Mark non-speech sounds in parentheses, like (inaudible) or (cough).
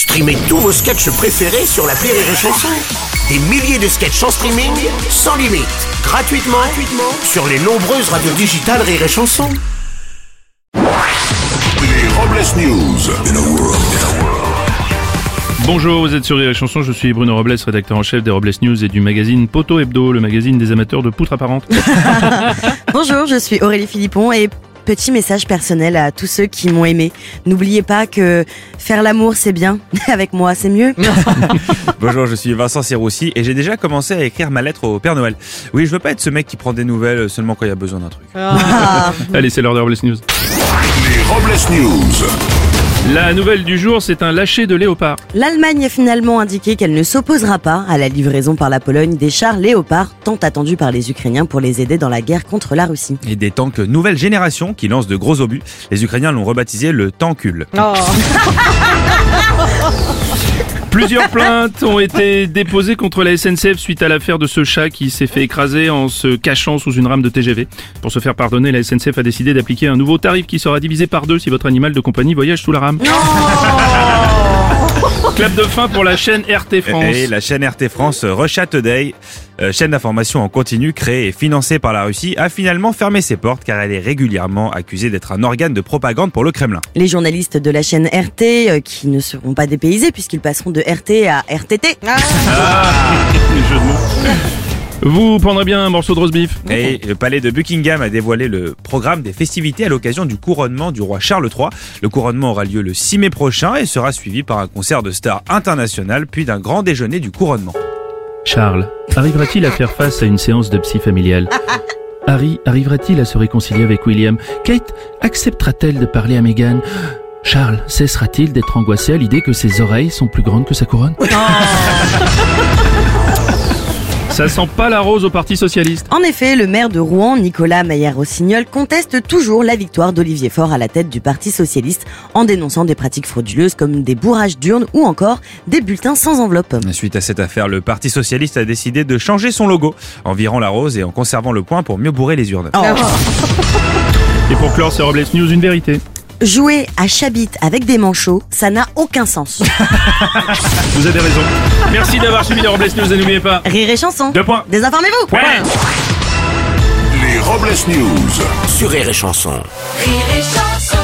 Streamez tous vos sketchs préférés sur la Rire et Chanson. Des milliers de sketchs en streaming, sans limite, gratuitement, gratuitement sur les nombreuses radios digitales Rire et Chanson. Les Robles News. Bonjour, vous êtes sur Rire et Chanson, je suis Bruno Robles, rédacteur en chef des Robles News et du magazine Poto Hebdo, le magazine des amateurs de poutres apparentes. (laughs) (laughs) Bonjour, je suis Aurélie Philippon et petit message personnel à tous ceux qui m'ont aimé. N'oubliez pas que faire l'amour c'est bien, (laughs) avec moi c'est mieux. (laughs) Bonjour, je suis Vincent Serroussi et j'ai déjà commencé à écrire ma lettre au Père Noël. Oui, je veux pas être ce mec qui prend des nouvelles seulement quand il y a besoin d'un truc. Ah. (laughs) Allez, c'est l'heure des Robles News. Les Robles News. La nouvelle du jour, c'est un lâcher de léopard. L'Allemagne a finalement indiqué qu'elle ne s'opposera pas à la livraison par la Pologne des chars Léopard, tant attendus par les Ukrainiens pour les aider dans la guerre contre la Russie. Et des tanks nouvelle génération qui lancent de gros obus. Les Ukrainiens l'ont rebaptisé le tankul. (laughs) Plusieurs plaintes ont été déposées contre la SNCF suite à l'affaire de ce chat qui s'est fait écraser en se cachant sous une rame de TGV. Pour se faire pardonner, la SNCF a décidé d'appliquer un nouveau tarif qui sera divisé par deux si votre animal de compagnie voyage sous la rame. Clap de fin pour la chaîne RT France. Et la chaîne RT France Russia Today, euh, chaîne d'information en continu créée et financée par la Russie, a finalement fermé ses portes car elle est régulièrement accusée d'être un organe de propagande pour le Kremlin. Les journalistes de la chaîne RT, euh, qui ne seront pas dépaysés puisqu'ils passeront de RT à RTT. (laughs) Les jeux de mots. Vous prendrez bien un morceau de roast beef Et le palais de Buckingham a dévoilé le programme des festivités à l'occasion du couronnement du roi Charles III. Le couronnement aura lieu le 6 mai prochain et sera suivi par un concert de stars internationales puis d'un grand déjeuner du couronnement. Charles, arrivera-t-il à faire face à une séance de psy familiale (laughs) Harry arrivera-t-il à se réconcilier avec William Kate acceptera-t-elle de parler à Meghan Charles cessera-t-il d'être angoissé à l'idée que ses oreilles sont plus grandes que sa couronne (laughs) Ça sent pas la rose au Parti Socialiste. En effet, le maire de Rouen, Nicolas Maillard-Rossignol, conteste toujours la victoire d'Olivier Faure à la tête du Parti Socialiste en dénonçant des pratiques frauduleuses comme des bourrages d'urnes ou encore des bulletins sans enveloppe. Suite à cette affaire, le Parti Socialiste a décidé de changer son logo en virant la rose et en conservant le point pour mieux bourrer les urnes. Et pour clore ces Robles News, une vérité. Jouer à Chabit avec des manchots, ça n'a aucun sens. (laughs) Vous avez raison. Merci d'avoir suivi les Robles News et n'oubliez pas. Rire et chanson. Deux points. Désinformez-vous. Ouais. Les Robles News. Sur Rire et Chanson. Rire et chanson.